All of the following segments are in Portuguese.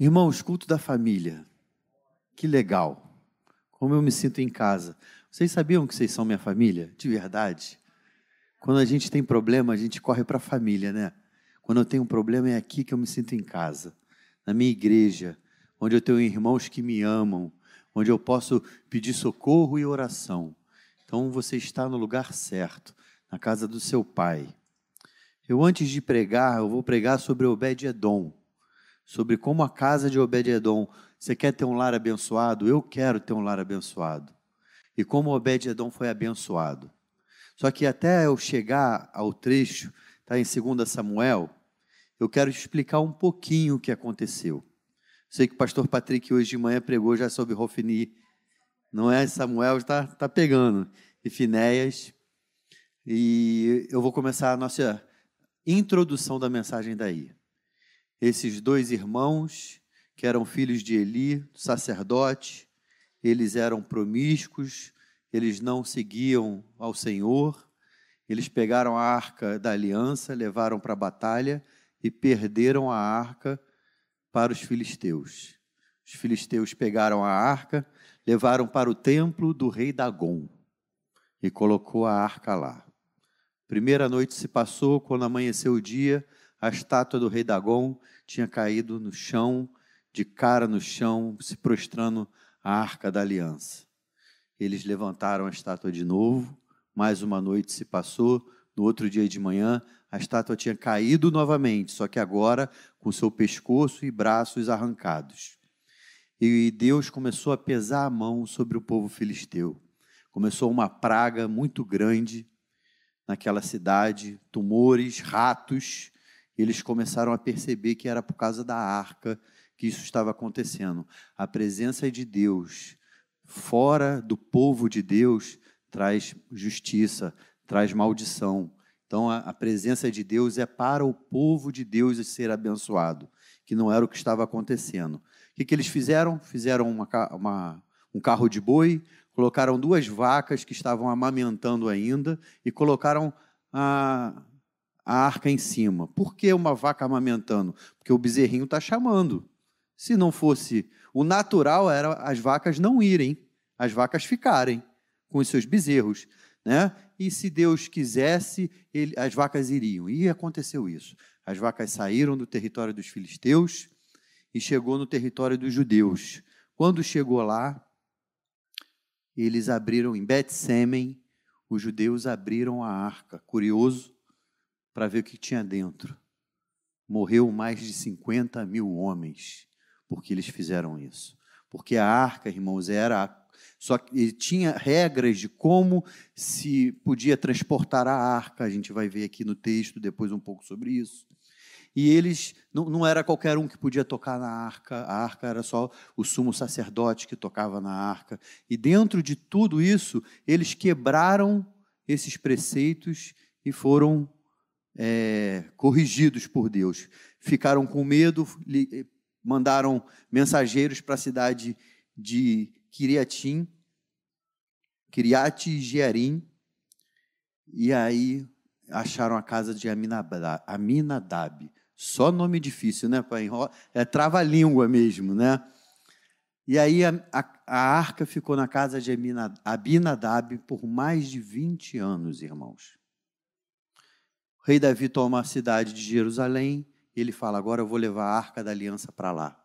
Irmãos, culto da família. Que legal. Como eu me sinto em casa. Vocês sabiam que vocês são minha família? De verdade. Quando a gente tem problema, a gente corre para a família, né? Quando eu tenho um problema, é aqui que eu me sinto em casa. Na minha igreja, onde eu tenho irmãos que me amam, onde eu posso pedir socorro e oração. Então você está no lugar certo, na casa do seu pai. Eu, antes de pregar, eu vou pregar sobre Obed-Edom, sobre como a casa de Obed-Edom. Você quer ter um lar abençoado? Eu quero ter um lar abençoado. E como Obed-Edom foi abençoado. Só que até eu chegar ao trecho, está em 2 Samuel, eu quero explicar um pouquinho o que aconteceu. Sei que o pastor Patrick hoje de manhã pregou já sobre Rofini. Não é? Samuel está tá pegando. E Finéias. E eu vou começar a nossa introdução da mensagem daí. Esses dois irmãos, que eram filhos de Eli, sacerdote, eles eram promíscuos, eles não seguiam ao Senhor, eles pegaram a arca da aliança, levaram para a batalha e perderam a arca para os filisteus. Os filisteus pegaram a arca, levaram para o templo do rei Dagon e colocou a arca lá. Primeira noite se passou, quando amanheceu o dia, a estátua do rei Dagon tinha caído no chão, de cara no chão, se prostrando à arca da aliança. Eles levantaram a estátua de novo, mais uma noite se passou, no outro dia de manhã, a estátua tinha caído novamente, só que agora com seu pescoço e braços arrancados. E Deus começou a pesar a mão sobre o povo filisteu. Começou uma praga muito grande naquela cidade, tumores, ratos. Eles começaram a perceber que era por causa da arca que isso estava acontecendo. A presença de Deus fora do povo de Deus traz justiça, traz maldição. Então, a, a, presença de Deus é para o povo de Deus ser abençoado, que não era o que estava acontecendo. O que, que eles fizeram? Fizeram uma, uma, um carro de boi, colocaram duas vacas que estavam amamentando ainda e colocaram a, a arca em cima. Por que uma vaca amamentando? Porque o bezerrinho está chamando. Se não fosse o natural, era as vacas não irem, as vacas ficarem com os seus bezerros. Né? E se Deus quisesse, ele, as vacas iriam. E aconteceu isso. As vacas saíram do território dos filisteus e chegou no território dos judeus. Quando chegou lá, eles abriram em Bet-Semen, os judeus abriram a arca, curioso, para ver o que tinha dentro. Morreu mais de 50 mil homens porque eles fizeram isso. Porque a arca, irmãos, era só que tinha regras de como se podia transportar a arca, a gente vai ver aqui no texto depois um pouco sobre isso. E eles, não, não era qualquer um que podia tocar na arca, a arca era só o sumo sacerdote que tocava na arca. E dentro de tudo isso, eles quebraram esses preceitos e foram é, corrigidos por Deus. Ficaram com medo, mandaram mensageiros para a cidade de Kiriatim, Kiriat Jearim, e aí acharam a casa de Aminadab. Só nome difícil, né? É trava-língua mesmo, né? E aí a, a, a, arca ficou na casa de Abinadab por mais de 20 anos, irmãos. O rei Davi toma a cidade de Jerusalém e ele fala: agora eu vou levar a arca da aliança para lá.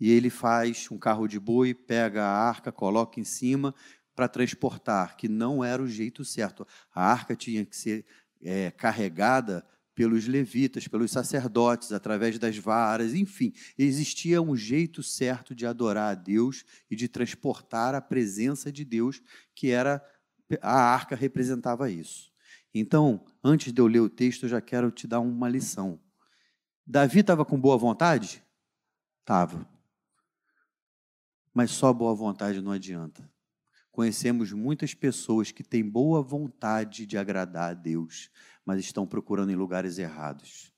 E ele faz um carro de boi, pega a arca, coloca em cima para transportar, que não era o jeito certo. A arca tinha que ser é, carregada pelos levitas, pelos sacerdotes, através das varas, enfim, existia um jeito certo de adorar a Deus e de transportar a presença de Deus, que era a arca representava isso. Então, antes de eu ler o texto, eu já quero te dar uma lição. Davi estava com boa vontade? Estava. Mas só boa vontade não adianta. Conhecemos muitas pessoas que têm boa vontade de agradar a Deus, mas estão procurando em lugares errados.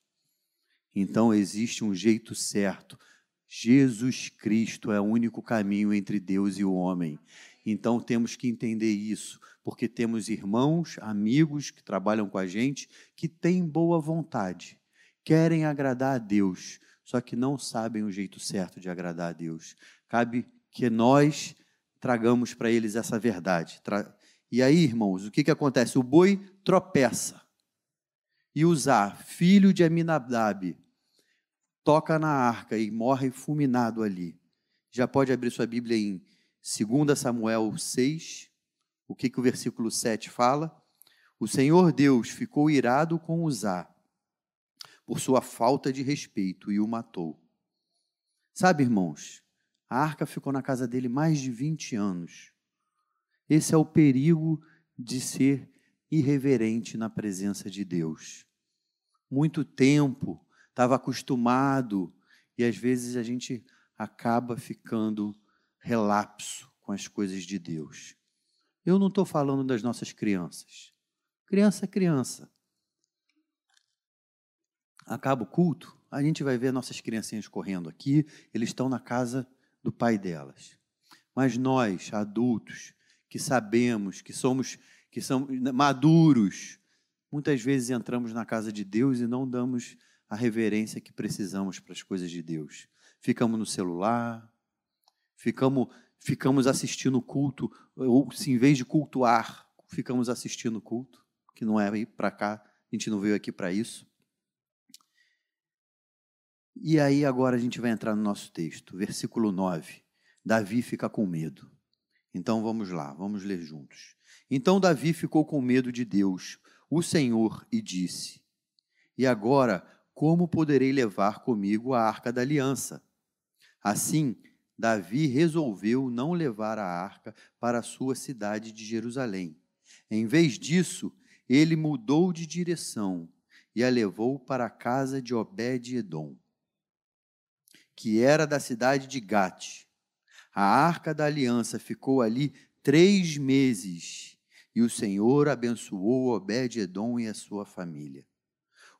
Então existe um jeito certo. Jesus Cristo é o único caminho entre Deus e o homem. Então temos que entender isso, porque temos irmãos, amigos que trabalham com a gente que têm boa vontade, querem agradar a Deus, só que não sabem o jeito certo de agradar a Deus. Cabe que nós tragamos para eles essa verdade. E aí, irmãos, o que, que acontece? O boi tropeça. E Uzá, filho de Aminadab, toca na arca e morre fulminado ali. Já pode abrir sua Bíblia em 2 Samuel 6. O que, que o versículo 7 fala? O Senhor Deus ficou irado com Uzá por sua falta de respeito e o matou. Sabe, irmãos, a arca ficou na casa dele mais de 20 anos. Esse é o perigo de ser irreverente na presença de Deus. Muito tempo, estava acostumado, e às vezes a gente acaba ficando relapso com as coisas de Deus. Eu não estou falando das nossas crianças. Criança é criança. Acaba o culto, a gente vai ver nossas criancinhas correndo aqui, eles estão na casa do pai delas. Mas nós, adultos, que sabemos, que somos, que somos maduros, muitas vezes entramos na casa de Deus e não damos a reverência que precisamos para as coisas de Deus. Ficamos no celular, ficamos, ficamos assistindo o culto, ou se em vez de cultuar, ficamos assistindo o culto, que não é ir para cá, a gente não veio aqui para isso. E aí agora a gente vai entrar no nosso texto, versículo 9. Davi fica com medo. Então vamos lá, vamos ler juntos. Então Davi ficou com medo de Deus, o Senhor, e disse: E agora, como poderei levar comigo a arca da aliança? Assim, Davi resolveu não levar a arca para a sua cidade de Jerusalém. Em vez disso, ele mudou de direção e a levou para a casa de Obed-Edom que era da cidade de Gate. A arca da aliança ficou ali três meses e o Senhor abençoou Obed-Edom e a sua família.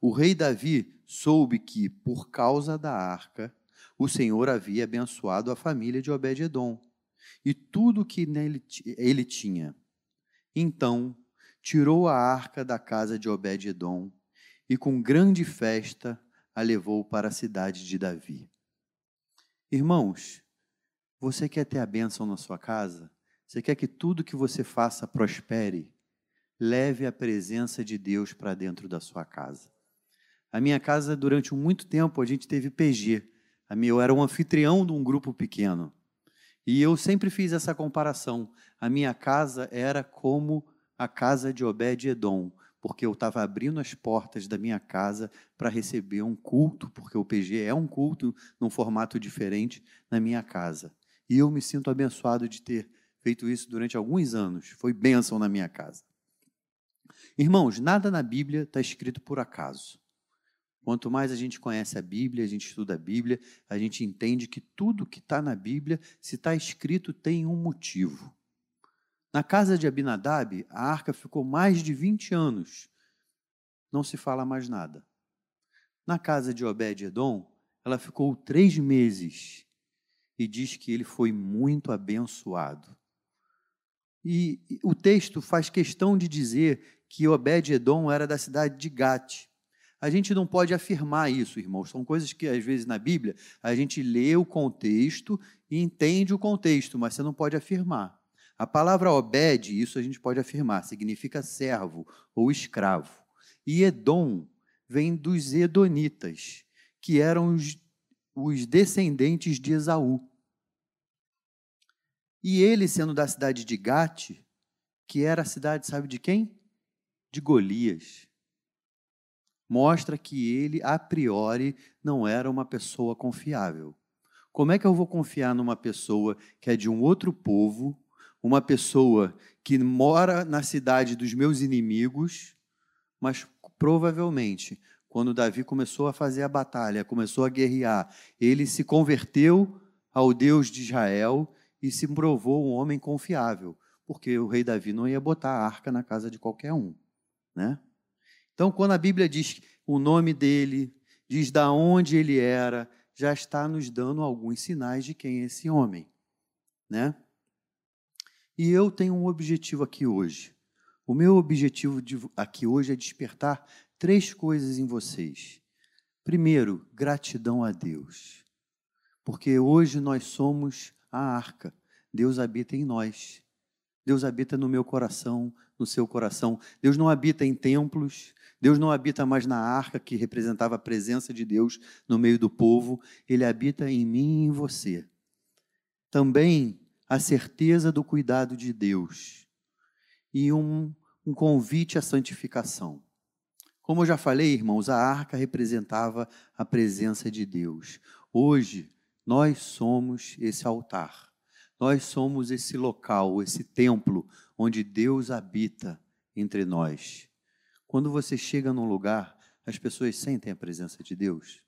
O rei Davi soube que, por causa da arca, o Senhor havia abençoado a família de Obed-Edom e tudo que nele, ele tinha. Então, tirou a arca da casa de Obed-Edom e, com grande festa, a levou para a cidade de Davi. Irmãos, você quer ter a bênção na sua casa? Você quer que tudo que você faça prospere? Leve a presença de Deus para dentro da sua casa. A minha casa, durante muito tempo, a gente teve PG. Eu era um anfitrião de um grupo pequeno. E eu sempre fiz essa comparação. A minha casa era como a casa de Obed-Edom porque eu estava abrindo as portas da minha casa para receber um culto, porque o PG é um culto num formato diferente na minha casa. E eu me sinto abençoado de ter feito isso durante alguns anos. Foi bênção na minha casa. Irmãos, nada na Bíblia está escrito por acaso. Quanto mais a gente conhece a Bíblia, a gente estuda a Bíblia, a gente entende que tudo que está na Bíblia, se está escrito, tem um motivo. Na casa de Abinadab, a arca ficou mais de 20 anos. Não se fala mais nada. Na casa de Obed-Edom, ela ficou três meses e diz que ele foi muito abençoado. E o texto faz questão de dizer que Obed-Edom era da cidade de Gate. A gente não pode afirmar isso, irmãos. São coisas que, às vezes, na Bíblia, a gente lê o contexto e entende o contexto, mas você não pode afirmar. A palavra Obed, isso a gente pode afirmar, significa servo ou escravo. E Edom vem dos Edonitas, que eram os, os descendentes de Esaú. E ele, sendo da cidade de Gate, que era a cidade, sabe de quem? De Golias. Mostra que ele, a priori, não era uma pessoa confiável. Como é que eu vou confiar numa pessoa que é de um outro povo, uma pessoa que mora na cidade dos meus inimigos, mas provavelmente, quando Davi começou a fazer a batalha, começou a guerrear, ele se converteu ao Deus de Israel e se provou um homem confiável, porque o rei Davi não ia botar a arca na casa de qualquer um, né? Então, quando a Bíblia diz o nome dele, diz da onde ele era, já está nos dando alguns sinais de quem é esse homem, né? E eu tenho um objetivo aqui hoje. O meu objetivo aqui hoje é despertar três coisas em vocês. Primeiro, gratidão a Deus. Porque hoje nós somos a arca. Deus habita em nós. Deus habita no meu coração, no seu coração. Deus não habita em templos. Deus não habita mais na arca que representava a presença de Deus no meio do povo. Ele habita em mim e em você. Também a certeza do cuidado de Deus e um, um convite à santificação. Como eu já falei, irmãos, a arca representava a presença de Deus. Hoje, nós somos esse altar. Nós somos esse local, esse templo onde Deus habita entre nós. Quando você chega num lugar, as pessoas sentem a presença de Deus.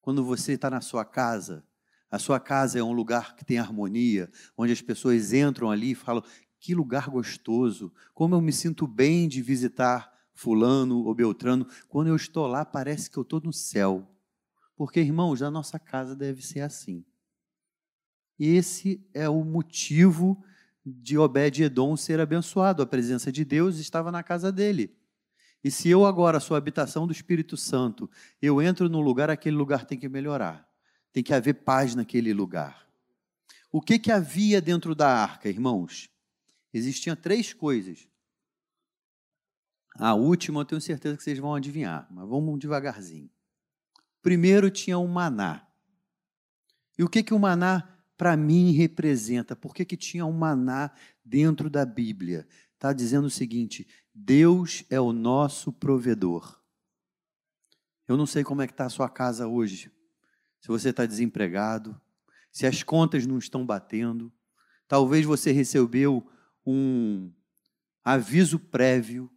Quando você está na sua casa, a sua casa é um lugar que tem harmonia, onde as pessoas entram ali e falam: que lugar gostoso, como eu me sinto bem de visitar fulano ou beltrano, quando eu estou lá parece que eu estou no céu. Porque, irmãos, a nossa casa deve ser assim. Esse é o motivo de Obed-Edom ser abençoado. A presença de Deus estava na casa dele. E se eu agora sou a habitação do Espírito Santo, eu entro no lugar, aquele lugar tem que melhorar. Tem que haver paz naquele lugar. O que, que havia dentro da arca, irmãos? Existiam três coisas. A última eu tenho certeza que vocês vão adivinhar, mas vamos devagarzinho. Primeiro tinha o maná. E o que, que o maná para mim representa? Por que, que tinha um maná dentro da Bíblia? Está dizendo o seguinte: Deus é o nosso provedor. Eu não sei como é que está a sua casa hoje. Se você está desempregado, se as contas não estão batendo, talvez você recebeu um aviso prévio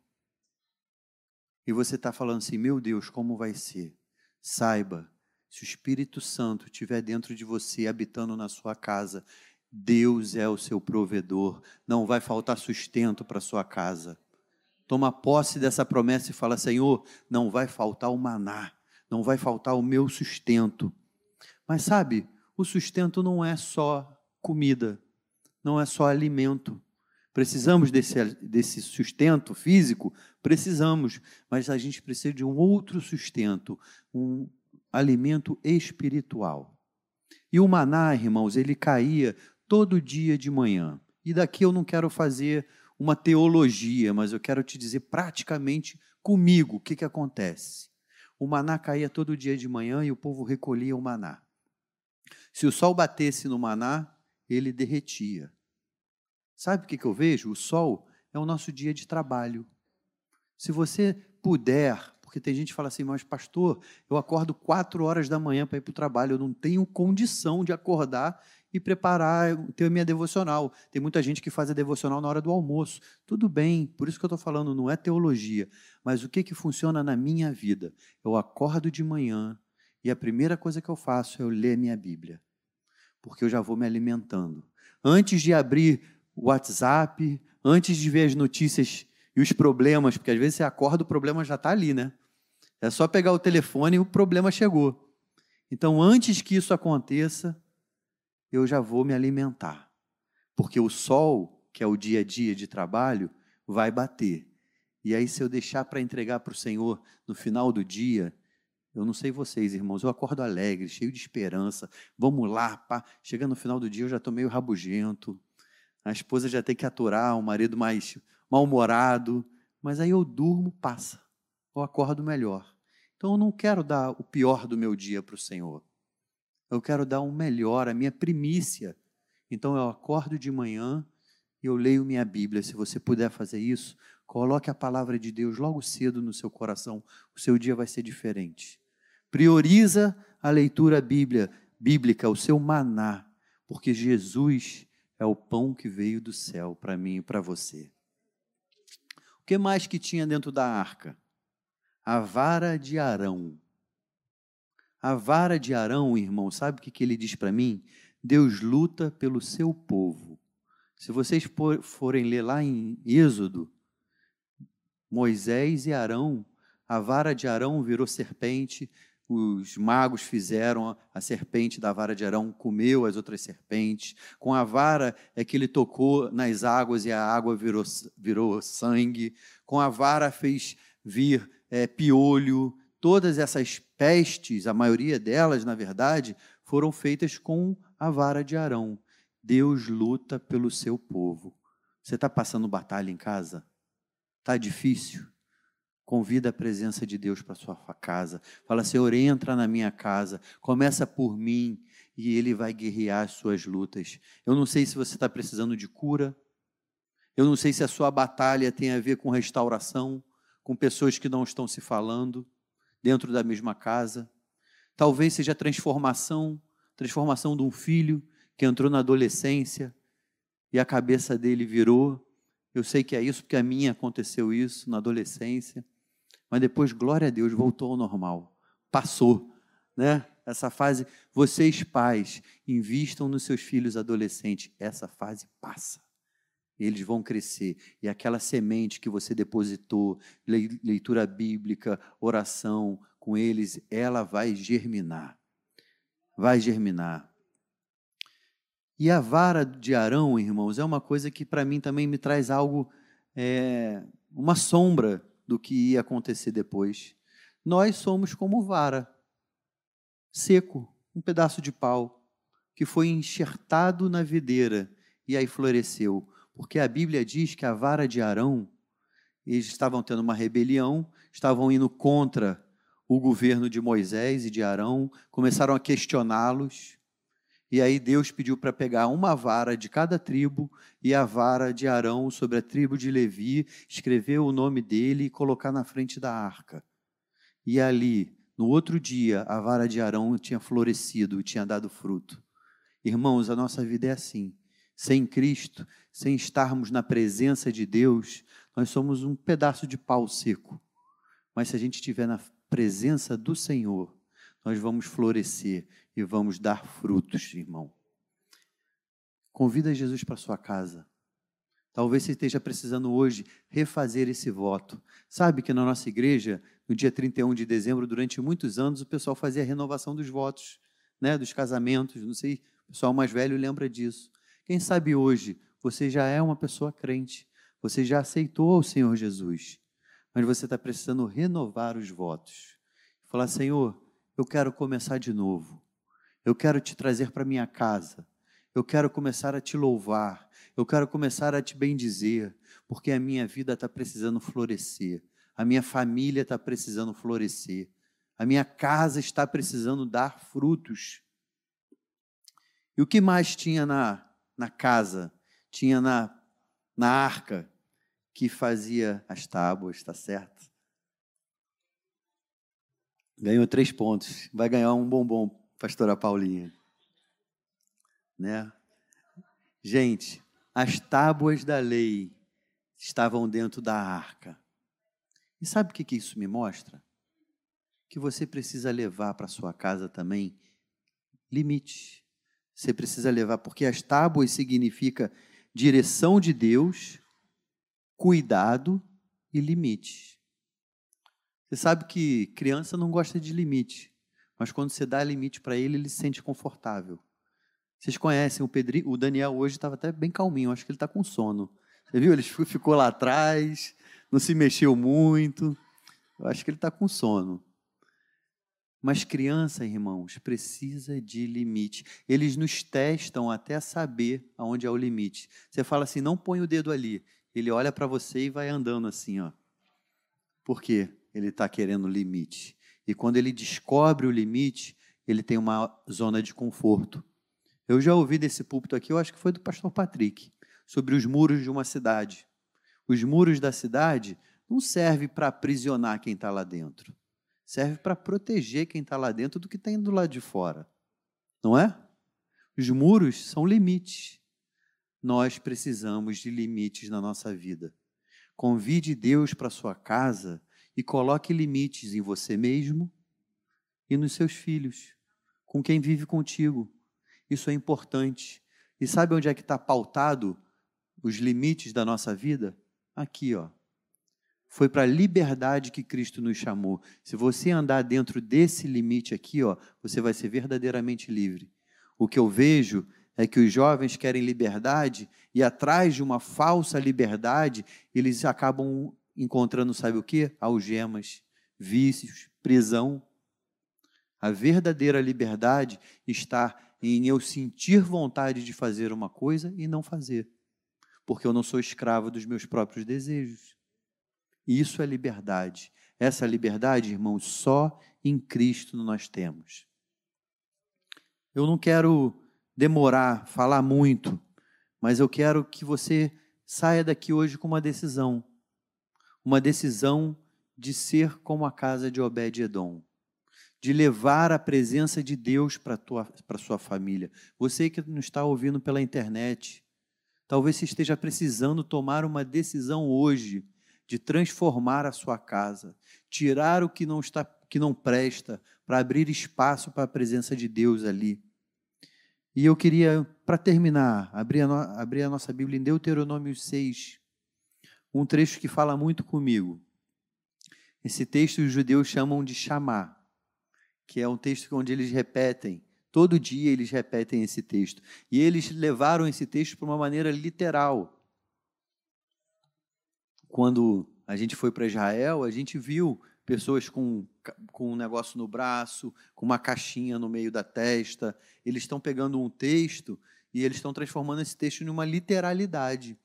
e você está falando assim: meu Deus, como vai ser? Saiba, se o Espírito Santo estiver dentro de você, habitando na sua casa, Deus é o seu provedor, não vai faltar sustento para sua casa. Toma posse dessa promessa e fala: Senhor, não vai faltar o maná, não vai faltar o meu sustento. Mas sabe, o sustento não é só comida, não é só alimento. Precisamos desse, desse sustento físico? Precisamos, mas a gente precisa de um outro sustento, um alimento espiritual. E o maná, irmãos, ele caía todo dia de manhã. E daqui eu não quero fazer uma teologia, mas eu quero te dizer praticamente comigo o que, que acontece. O maná caía todo dia de manhã e o povo recolhia o maná. Se o sol batesse no maná, ele derretia. Sabe o que, que eu vejo? O sol é o nosso dia de trabalho. Se você puder, porque tem gente que fala assim, mas pastor, eu acordo quatro horas da manhã para ir para o trabalho, eu não tenho condição de acordar e preparar, ter a minha devocional. Tem muita gente que faz a devocional na hora do almoço. Tudo bem, por isso que eu estou falando, não é teologia. Mas o que, que funciona na minha vida? Eu acordo de manhã e a primeira coisa que eu faço é eu ler minha Bíblia, porque eu já vou me alimentando. Antes de abrir o WhatsApp, antes de ver as notícias e os problemas, porque às vezes você acorda, o problema já está ali, né? É só pegar o telefone e o problema chegou. Então, antes que isso aconteça, eu já vou me alimentar. Porque o sol, que é o dia a dia de trabalho, vai bater. E aí, se eu deixar para entregar para o Senhor no final do dia, eu não sei vocês, irmãos, eu acordo alegre, cheio de esperança. Vamos lá, pá. Chega no final do dia, eu já estou meio rabugento. A esposa já tem que aturar, o marido mais mal-humorado. Mas aí eu durmo, passa. Eu acordo melhor. Então eu não quero dar o pior do meu dia para o Senhor. Eu quero dar o um melhor, a minha primícia. Então eu acordo de manhã e eu leio minha Bíblia. Se você puder fazer isso, coloque a palavra de Deus logo cedo no seu coração. O seu dia vai ser diferente. Prioriza a leitura bíblia, bíblica, o seu maná, porque Jesus é o pão que veio do céu para mim e para você. O que mais que tinha dentro da arca? A vara de Arão. A vara de Arão, irmão, sabe o que, ele diz para mim? Deus luta pelo seu povo. Se vocês forem ler lá em Êxodo, Moisés e Arão, a vara de Arão virou serpente, os magos fizeram a serpente da vara de Arão, comeu as outras serpentes. Com a vara é que ele tocou nas águas e a água virou, virou sangue. Com a vara fez vir é, piolho, todas essas pestes, a maioria delas, na verdade, foram feitas com a vara de Arão. Deus luta pelo seu povo. Você está passando batalha em casa? Está difícil? Convida a presença de Deus para sua casa. Fala, Senhor, entra na minha casa. Começa por mim e Ele vai guerrear as suas lutas. Eu não sei se você está precisando de cura. Eu não sei se a sua batalha tem a ver com restauração, com pessoas que não estão se falando dentro da mesma casa. Talvez seja transformação, transformação de um filho que entrou na adolescência e a cabeça dele virou. Eu sei que é isso porque a minha aconteceu isso na adolescência mas depois, glória a Deus, voltou ao normal. Passou, né? Essa fase, vocês pais, invistam nos seus filhos adolescentes. Essa fase passa. Eles vão crescer. E aquela semente que você depositou, leitura bíblica, oração com eles, ela vai germinar. Vai germinar. E a vara de Arão, irmãos, é uma coisa que para mim também me traz algo, é, uma sombra do que ia acontecer depois. Nós somos como vara, seco, um pedaço de pau, que foi enxertado na videira e aí floresceu. Porque a Bíblia diz que a vara de Arão, eles estavam tendo uma rebelião, estavam indo contra o governo de Moisés e de Arão, começaram a questioná-los. E aí Deus pediu para pegar uma vara de cada tribo e a vara de Arão sobre a tribo de Levi, escrever o nome dele e colocar na frente da arca. E ali, no outro dia, a vara de Arão tinha florescido, tinha dado fruto. Irmãos, a nossa vida é assim. Sem Cristo, sem estarmos na presença de Deus, nós somos um pedaço de pau seco. Mas se a gente estiver na presença do Senhor, nós vamos florescer e vamos dar frutos, irmão. Convida Jesus para sua casa. Talvez você esteja precisando hoje refazer esse voto. Sabe que na nossa igreja, no dia 31 de dezembro, durante muitos anos, o pessoal fazia a renovação dos votos, né, dos casamentos. Não sei, o pessoal mais velho lembra disso. Quem sabe hoje você já é uma pessoa crente, você já aceitou o Senhor Jesus, mas você está precisando renovar os votos. Falar, Senhor, eu quero começar de novo. Eu quero te trazer para minha casa. Eu quero começar a te louvar. Eu quero começar a te bendizer, porque a minha vida está precisando florescer. A minha família está precisando florescer. A minha casa está precisando dar frutos. E o que mais tinha na, na casa? Tinha na, na arca que fazia as tábuas, está certo? Ganhou três pontos. Vai ganhar um bombom pastora Paulinha. Né? Gente, as tábuas da lei estavam dentro da arca. E sabe o que, que isso me mostra? Que você precisa levar para sua casa também limites. Você precisa levar, porque as tábuas significa direção de Deus, cuidado e limite. Você sabe que criança não gosta de limite. Mas quando você dá limite para ele, ele se sente confortável. Vocês conhecem o Pedrinho? O Daniel hoje estava até bem calminho, acho que ele está com sono. Você viu? Ele ficou lá atrás, não se mexeu muito. Eu acho que ele está com sono. Mas criança, irmãos, precisa de limite. Eles nos testam até saber aonde é o limite. Você fala assim, não põe o dedo ali. Ele olha para você e vai andando assim, ó. Por quê? Ele está querendo limite. E quando ele descobre o limite, ele tem uma zona de conforto. Eu já ouvi desse púlpito aqui, eu acho que foi do pastor Patrick, sobre os muros de uma cidade. Os muros da cidade não servem para aprisionar quem está lá dentro. Serve para proteger quem está lá dentro do que está indo lá de fora. Não é? Os muros são limites. Nós precisamos de limites na nossa vida. Convide Deus para sua casa e coloque limites em você mesmo e nos seus filhos, com quem vive contigo. Isso é importante. E sabe onde é que está pautado os limites da nossa vida? Aqui, ó. Foi para a liberdade que Cristo nos chamou. Se você andar dentro desse limite aqui, ó, você vai ser verdadeiramente livre. O que eu vejo é que os jovens querem liberdade e atrás de uma falsa liberdade, eles acabam encontrando, sabe o que? Algemas, vícios, prisão. A verdadeira liberdade está em eu sentir vontade de fazer uma coisa e não fazer, porque eu não sou escravo dos meus próprios desejos. E isso é liberdade. Essa liberdade, irmãos, só em Cristo nós temos. Eu não quero demorar, falar muito, mas eu quero que você saia daqui hoje com uma decisão. Uma decisão de ser como a casa de Obed-Edom de levar a presença de Deus para a sua família. Você que não está ouvindo pela internet, talvez você esteja precisando tomar uma decisão hoje de transformar a sua casa, tirar o que não está que não presta, para abrir espaço para a presença de Deus ali. E eu queria, para terminar, abrir a, no, abrir a nossa Bíblia em Deuteronômio 6, um trecho que fala muito comigo. Esse texto os judeus chamam de chamar que é um texto onde eles repetem, todo dia eles repetem esse texto. E eles levaram esse texto para uma maneira literal. Quando a gente foi para Israel, a gente viu pessoas com, com um negócio no braço, com uma caixinha no meio da testa. Eles estão pegando um texto e eles estão transformando esse texto em uma literalidade.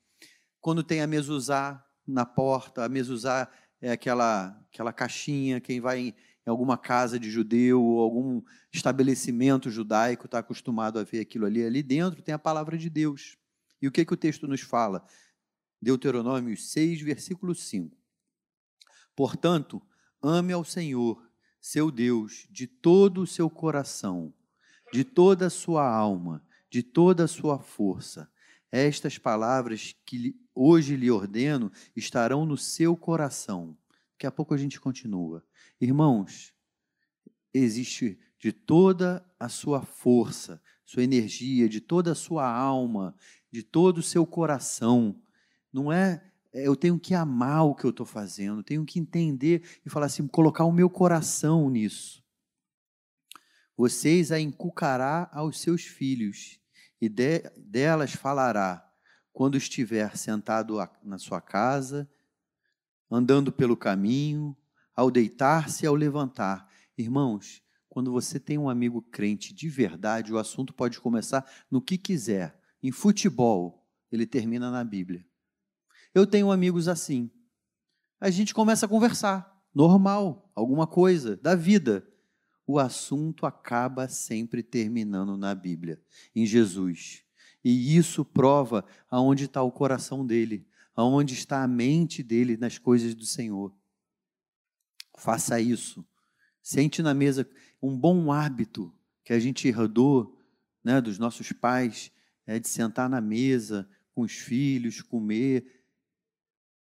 Quando tem a mezuzá na porta, a mezuzá é aquela, aquela caixinha, quem vai em alguma casa de judeu ou algum estabelecimento judaico está acostumado a ver aquilo ali. Ali dentro tem a palavra de Deus. E o que, que o texto nos fala? Deuteronômio 6, versículo 5. Portanto, ame ao Senhor, seu Deus, de todo o seu coração, de toda a sua alma, de toda a sua força. Estas palavras que hoje lhe ordeno estarão no seu coração. Daqui a pouco a gente continua. Irmãos, existe de toda a sua força, sua energia, de toda a sua alma, de todo o seu coração. Não é, é eu tenho que amar o que eu estou fazendo, tenho que entender e falar assim, colocar o meu coração nisso. Vocês a inculcará aos seus filhos, e de, delas falará quando estiver sentado na sua casa, andando pelo caminho, ao deitar-se e ao levantar. Irmãos, quando você tem um amigo crente de verdade, o assunto pode começar no que quiser. Em futebol, ele termina na Bíblia. Eu tenho amigos assim. A gente começa a conversar, normal, alguma coisa da vida. O assunto acaba sempre terminando na Bíblia, em Jesus. E isso prova aonde está o coração dele, aonde está a mente dele nas coisas do Senhor. Faça isso. Sente na mesa um bom hábito que a gente herdou né, dos nossos pais, é de sentar na mesa com os filhos, comer.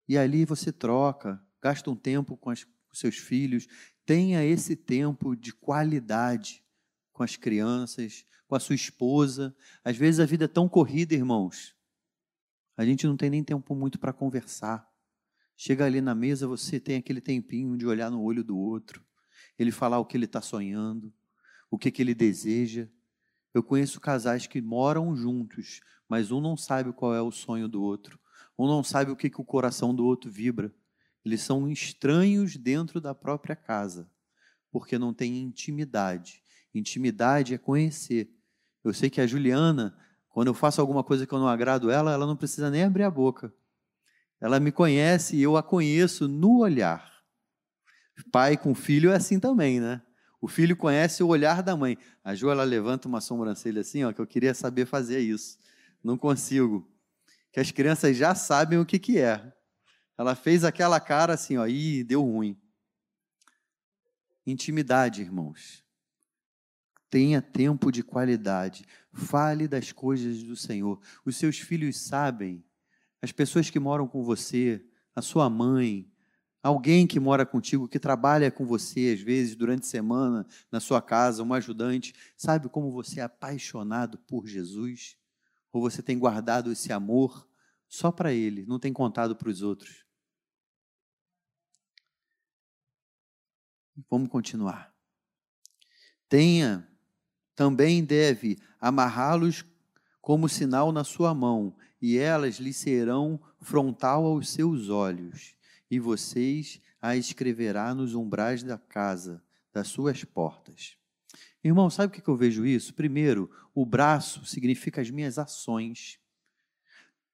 E ali você troca, gasta um tempo com, as, com seus filhos. Tenha esse tempo de qualidade com as crianças, com a sua esposa. Às vezes a vida é tão corrida, irmãos. A gente não tem nem tempo muito para conversar. Chega ali na mesa, você tem aquele tempinho de olhar no olho do outro, ele falar o que ele está sonhando, o que, que ele deseja. Eu conheço casais que moram juntos, mas um não sabe qual é o sonho do outro, um não sabe o que, que o coração do outro vibra. Eles são estranhos dentro da própria casa, porque não tem intimidade. Intimidade é conhecer. Eu sei que a Juliana, quando eu faço alguma coisa que eu não agrado ela, ela não precisa nem abrir a boca. Ela me conhece e eu a conheço no olhar. Pai com filho é assim também, né? O filho conhece o olhar da mãe. A Jo, ela levanta uma sobrancelha assim, ó, que eu queria saber fazer isso. Não consigo. Que as crianças já sabem o que, que é. Ela fez aquela cara assim, ó, deu ruim. Intimidade, irmãos. Tenha tempo de qualidade. Fale das coisas do Senhor. Os seus filhos sabem as pessoas que moram com você, a sua mãe, alguém que mora contigo, que trabalha com você, às vezes, durante a semana, na sua casa, um ajudante, sabe como você é apaixonado por Jesus? Ou você tem guardado esse amor só para Ele, não tem contado para os outros? Vamos continuar. Tenha, também deve amarrá-los como sinal na sua mão e elas lhe serão frontal aos seus olhos, e vocês a escreverá nos umbrais da casa, das suas portas. Irmão, sabe o que eu vejo isso? Primeiro, o braço significa as minhas ações.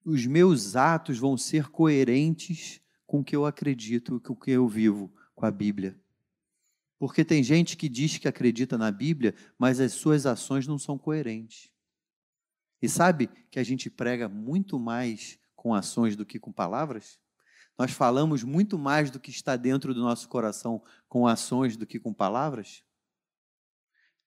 Os meus atos vão ser coerentes com o que eu acredito, com o que eu vivo, com a Bíblia. Porque tem gente que diz que acredita na Bíblia, mas as suas ações não são coerentes. E sabe que a gente prega muito mais com ações do que com palavras? Nós falamos muito mais do que está dentro do nosso coração com ações do que com palavras?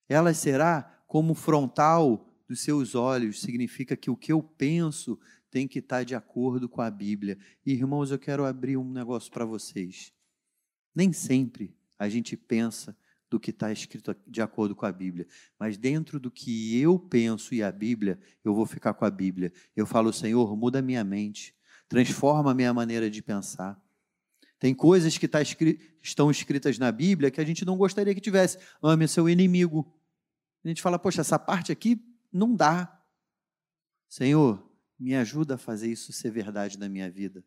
Ela será como frontal dos seus olhos, significa que o que eu penso tem que estar de acordo com a Bíblia. E, irmãos, eu quero abrir um negócio para vocês. Nem sempre a gente pensa do que está escrito de acordo com a Bíblia, mas dentro do que eu penso e a Bíblia, eu vou ficar com a Bíblia. Eu falo, Senhor, muda minha mente, transforma a minha maneira de pensar. Tem coisas que tá estão escritas na Bíblia que a gente não gostaria que tivesse. Ame seu inimigo. A gente fala, poxa, essa parte aqui não dá. Senhor, me ajuda a fazer isso ser verdade na minha vida.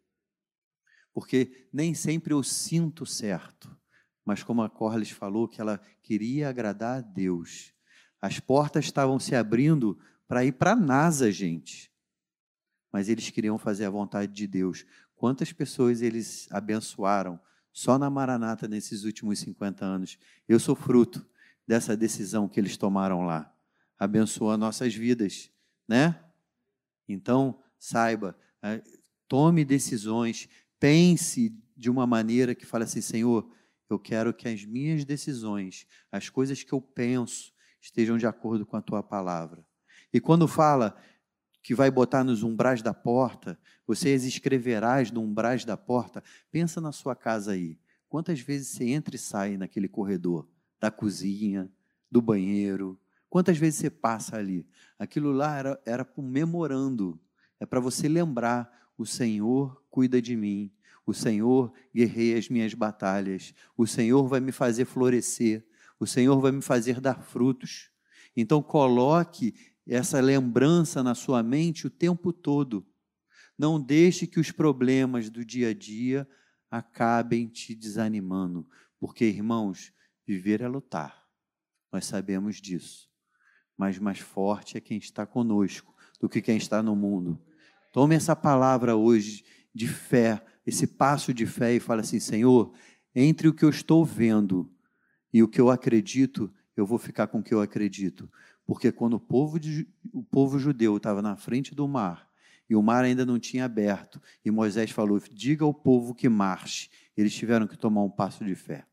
Porque nem sempre eu sinto certo, mas como a Corliss falou, que ela queria agradar a Deus. As portas estavam se abrindo para ir para a NASA, gente. Mas eles queriam fazer a vontade de Deus. Quantas pessoas eles abençoaram só na Maranata nesses últimos 50 anos? Eu sou fruto dessa decisão que eles tomaram lá. Abençoa nossas vidas, né? Então, saiba, é, tome decisões, pense de uma maneira que fale assim, Senhor, eu quero que as minhas decisões, as coisas que eu penso, estejam de acordo com a tua palavra. E quando fala que vai botar nos umbrais da porta, você as escreverás no umbrais da porta, pensa na sua casa aí. Quantas vezes você entra e sai naquele corredor? da cozinha, do banheiro. Quantas vezes você passa ali? Aquilo lá era, era um memorando. É para você lembrar: o Senhor cuida de mim, o Senhor guerreia as minhas batalhas, o Senhor vai me fazer florescer, o Senhor vai me fazer dar frutos. Então, coloque essa lembrança na sua mente o tempo todo. Não deixe que os problemas do dia a dia acabem te desanimando, porque, irmãos, Viver é lutar. Nós sabemos disso. Mas mais forte é quem está conosco do que quem está no mundo. Tome essa palavra hoje de fé, esse passo de fé e fale assim: Senhor, entre o que eu estou vendo e o que eu acredito, eu vou ficar com o que eu acredito. Porque quando o povo, de, o povo judeu estava na frente do mar, e o mar ainda não tinha aberto, e Moisés falou: diga ao povo que marche, eles tiveram que tomar um passo de fé.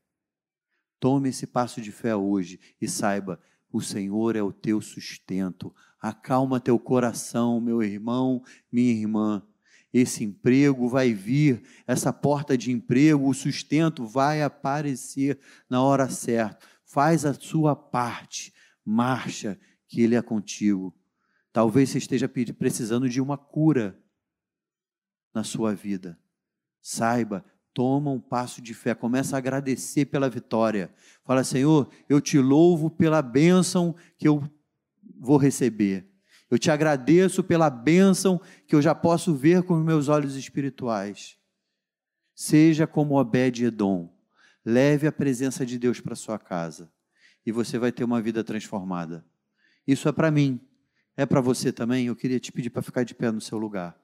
Tome esse passo de fé hoje e saiba: o Senhor é o teu sustento. Acalma teu coração, meu irmão, minha irmã. Esse emprego vai vir, essa porta de emprego, o sustento vai aparecer na hora certa. Faz a sua parte, marcha, que Ele é contigo. Talvez você esteja precisando de uma cura na sua vida. Saiba, toma um passo de fé, começa a agradecer pela vitória. Fala, Senhor, eu te louvo pela bênção que eu vou receber. Eu te agradeço pela bênção que eu já posso ver com os meus olhos espirituais. Seja como Obed-Edom. Leve a presença de Deus para sua casa e você vai ter uma vida transformada. Isso é para mim. É para você também? Eu queria te pedir para ficar de pé no seu lugar.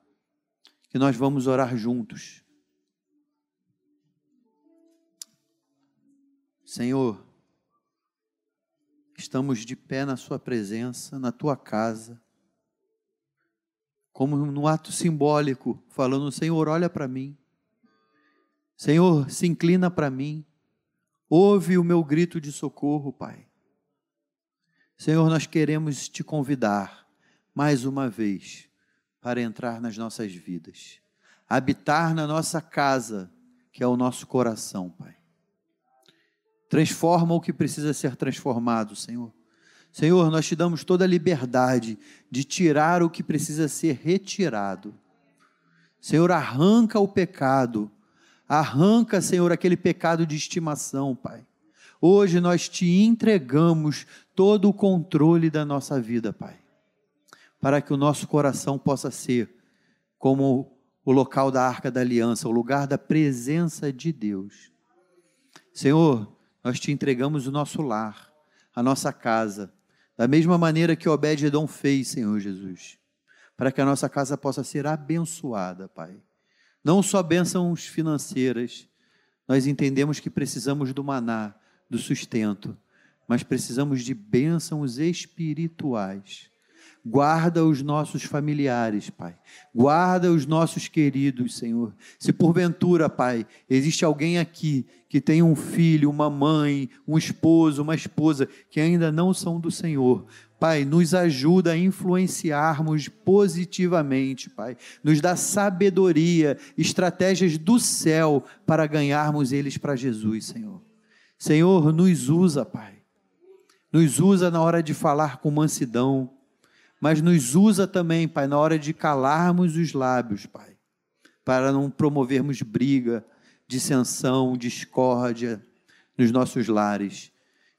Que nós vamos orar juntos. Senhor, estamos de pé na Sua presença, na Tua casa, como num ato simbólico, falando: Senhor, olha para mim. Senhor, se inclina para mim. Ouve o meu grito de socorro, Pai. Senhor, nós queremos te convidar mais uma vez para entrar nas nossas vidas, habitar na nossa casa, que é o nosso coração, Pai. Transforma o que precisa ser transformado, Senhor. Senhor, nós te damos toda a liberdade de tirar o que precisa ser retirado. Senhor, arranca o pecado. Arranca, Senhor, aquele pecado de estimação, Pai. Hoje nós te entregamos todo o controle da nossa vida, Pai. Para que o nosso coração possa ser como o local da arca da aliança, o lugar da presença de Deus. Senhor, nós te entregamos o nosso lar, a nossa casa, da mesma maneira que Obed-Edom fez, Senhor Jesus, para que a nossa casa possa ser abençoada, Pai. Não só bênçãos financeiras, nós entendemos que precisamos do maná, do sustento, mas precisamos de bênçãos espirituais Guarda os nossos familiares, Pai. Guarda os nossos queridos, Senhor. Se porventura, Pai, existe alguém aqui que tem um filho, uma mãe, um esposo, uma esposa que ainda não são do Senhor, Pai, nos ajuda a influenciarmos positivamente, Pai. Nos dá sabedoria, estratégias do céu para ganharmos eles para Jesus, Senhor. Senhor, nos usa, Pai. Nos usa na hora de falar com mansidão mas nos usa também, Pai, na hora de calarmos os lábios, Pai, para não promovermos briga, dissensão, discórdia nos nossos lares.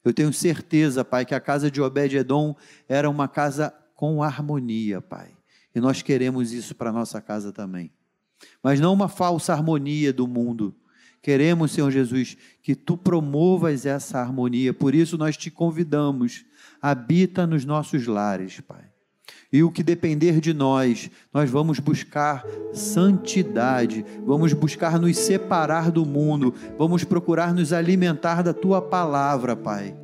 Eu tenho certeza, Pai, que a casa de Obed-Edom era uma casa com harmonia, Pai. E nós queremos isso para a nossa casa também. Mas não uma falsa harmonia do mundo. Queremos, Senhor Jesus, que tu promovas essa harmonia. Por isso nós te convidamos. Habita nos nossos lares, Pai. E o que depender de nós, nós vamos buscar santidade, vamos buscar nos separar do mundo, vamos procurar nos alimentar da tua palavra, Pai,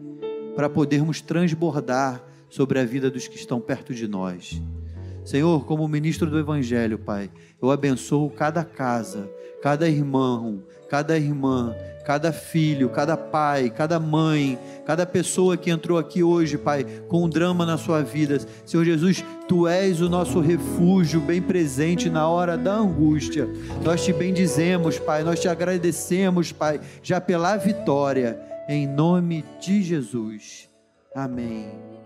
para podermos transbordar sobre a vida dos que estão perto de nós. Senhor, como ministro do Evangelho, Pai, eu abençoo cada casa, cada irmão, cada irmã, cada filho, cada pai, cada mãe, cada pessoa que entrou aqui hoje, Pai, com um drama na sua vida. Senhor Jesus, Tu és o nosso refúgio bem presente na hora da angústia. Nós te bendizemos, Pai, nós te agradecemos, Pai, já pela vitória, em nome de Jesus. Amém.